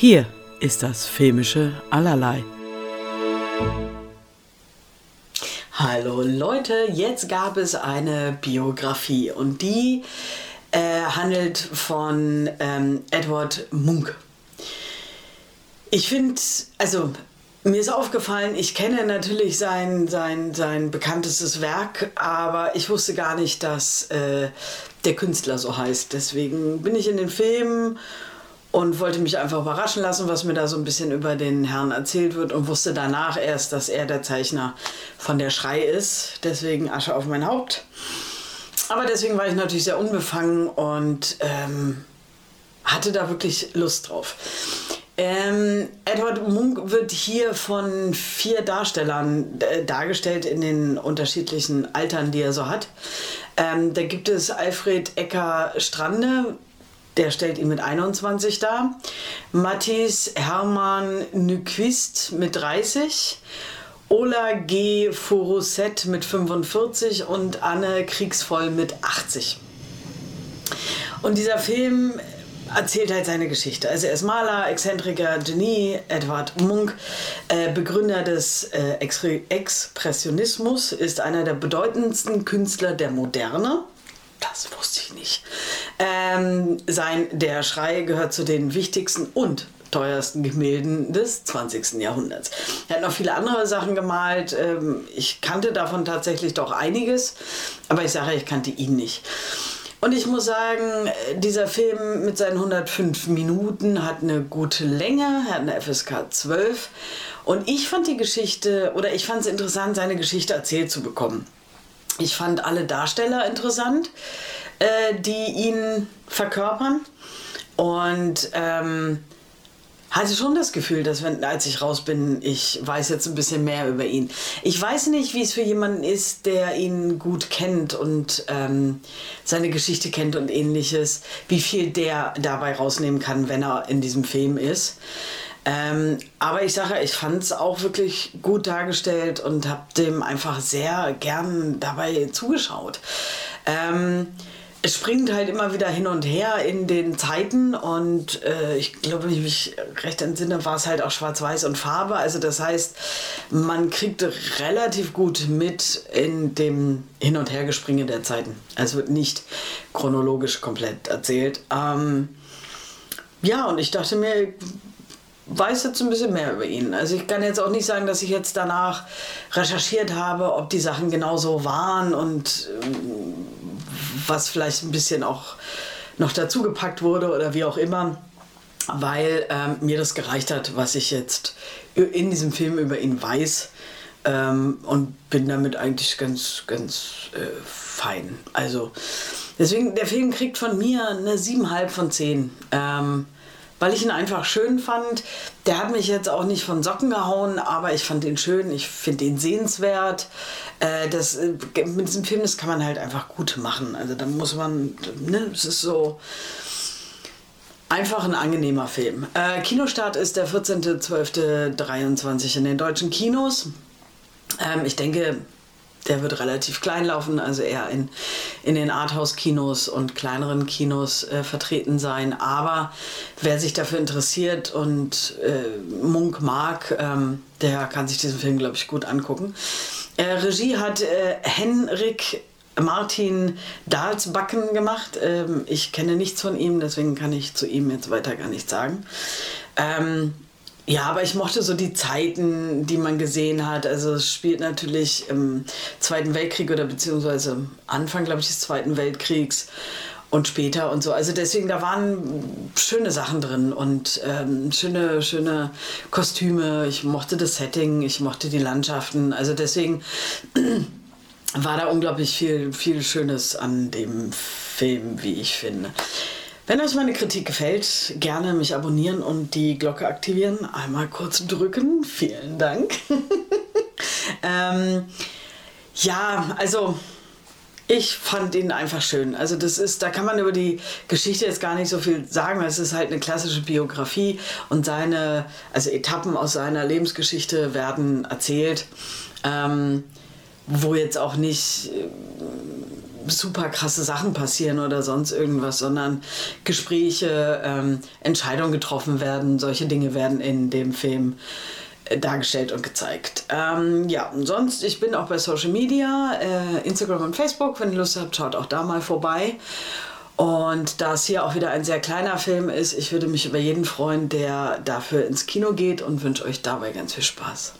Hier ist das filmische Allerlei. Hallo Leute, jetzt gab es eine Biografie und die äh, handelt von ähm, Edward Munk. Ich finde, also mir ist aufgefallen, ich kenne natürlich sein, sein, sein bekanntestes Werk, aber ich wusste gar nicht, dass äh, der Künstler so heißt. Deswegen bin ich in den Filmen und wollte mich einfach überraschen lassen, was mir da so ein bisschen über den Herrn erzählt wird und wusste danach erst, dass er der Zeichner von der Schrei ist. Deswegen Asche auf mein Haupt. Aber deswegen war ich natürlich sehr unbefangen und ähm, hatte da wirklich Lust drauf. Ähm, Edward Munk wird hier von vier Darstellern äh, dargestellt in den unterschiedlichen Altern, die er so hat. Ähm, da gibt es Alfred Ecker Strande, der stellt ihn mit 21 dar. Mathis Hermann Nyquist mit 30. Ola G. Forosset mit 45 und Anne Kriegsvoll mit 80. Und dieser Film erzählt halt seine Geschichte. Also er ist Maler, Exzentriker, Genie, Edward Munk, äh, Begründer des äh, Expressionismus, ist einer der bedeutendsten Künstler der Moderne. Das wusste ich nicht. Ähm, sein Der Schrei gehört zu den wichtigsten und teuersten Gemälden des 20. Jahrhunderts. Er hat noch viele andere Sachen gemalt. Ähm, ich kannte davon tatsächlich doch einiges, aber ich sage, ich kannte ihn nicht. Und ich muss sagen, dieser Film mit seinen 105 Minuten hat eine gute Länge, hat eine FSK 12. Und ich fand die Geschichte, oder ich fand es interessant, seine Geschichte erzählt zu bekommen. Ich fand alle Darsteller interessant, äh, die ihn verkörpern. Und ähm, hatte schon das Gefühl, dass wenn, als ich raus bin, ich weiß jetzt ein bisschen mehr über ihn. Ich weiß nicht, wie es für jemanden ist, der ihn gut kennt und ähm, seine Geschichte kennt und ähnliches, wie viel der dabei rausnehmen kann, wenn er in diesem Film ist. Ähm, aber ich sage, ich fand es auch wirklich gut dargestellt und habe dem einfach sehr gern dabei zugeschaut. Ähm, es springt halt immer wieder hin und her in den Zeiten und äh, ich glaube, wenn ich mich recht entsinne, war es halt auch schwarz-weiß und Farbe. Also das heißt, man kriegt relativ gut mit in dem Hin- und Hergespringe der Zeiten. Also wird nicht chronologisch komplett erzählt. Ähm, ja, und ich dachte mir, weiß jetzt ein bisschen mehr über ihn. Also ich kann jetzt auch nicht sagen, dass ich jetzt danach recherchiert habe, ob die Sachen genauso waren und ähm, was vielleicht ein bisschen auch noch dazugepackt wurde oder wie auch immer, weil ähm, mir das gereicht hat, was ich jetzt in diesem Film über ihn weiß ähm, und bin damit eigentlich ganz, ganz äh, fein. Also deswegen, der Film kriegt von mir eine 7,5 von 10. Ähm, weil ich ihn einfach schön fand. Der hat mich jetzt auch nicht von Socken gehauen, aber ich fand ihn schön, ich finde ihn sehenswert. Äh, das, äh, mit diesem Film, das kann man halt einfach gut machen. Also da muss man, ne, es ist so einfach ein angenehmer Film. Äh, Kinostart ist der 14.12.23 in den deutschen Kinos. Ähm, ich denke, der wird relativ klein laufen, also eher in, in den Arthouse-Kinos und kleineren Kinos äh, vertreten sein. Aber wer sich dafür interessiert und äh, Munk mag, ähm, der kann sich diesen Film, glaube ich, gut angucken. Äh, Regie hat äh, Henrik Martin Dahlsbacken gemacht. Ähm, ich kenne nichts von ihm, deswegen kann ich zu ihm jetzt weiter gar nichts sagen. Ähm, ja, aber ich mochte so die Zeiten, die man gesehen hat. Also es spielt natürlich im Zweiten Weltkrieg oder beziehungsweise Anfang, glaube ich, des Zweiten Weltkriegs und später und so. Also deswegen, da waren schöne Sachen drin und ähm, schöne, schöne Kostüme. Ich mochte das Setting, ich mochte die Landschaften. Also deswegen war da unglaublich viel, viel Schönes an dem Film, wie ich finde. Wenn euch meine Kritik gefällt, gerne mich abonnieren und die Glocke aktivieren. Einmal kurz drücken. Vielen Dank. ähm, ja, also ich fand ihn einfach schön. Also das ist, da kann man über die Geschichte jetzt gar nicht so viel sagen. Es ist halt eine klassische Biografie und seine, also Etappen aus seiner Lebensgeschichte werden erzählt. Ähm, wo jetzt auch nicht äh, super krasse Sachen passieren oder sonst irgendwas, sondern Gespräche, ähm, Entscheidungen getroffen werden. Solche Dinge werden in dem Film äh, dargestellt und gezeigt. Ähm, ja, sonst, ich bin auch bei Social Media, äh, Instagram und Facebook. Wenn ihr Lust habt, schaut auch da mal vorbei. Und da es hier auch wieder ein sehr kleiner Film ist, ich würde mich über jeden freuen, der dafür ins Kino geht und wünsche euch dabei ganz viel Spaß.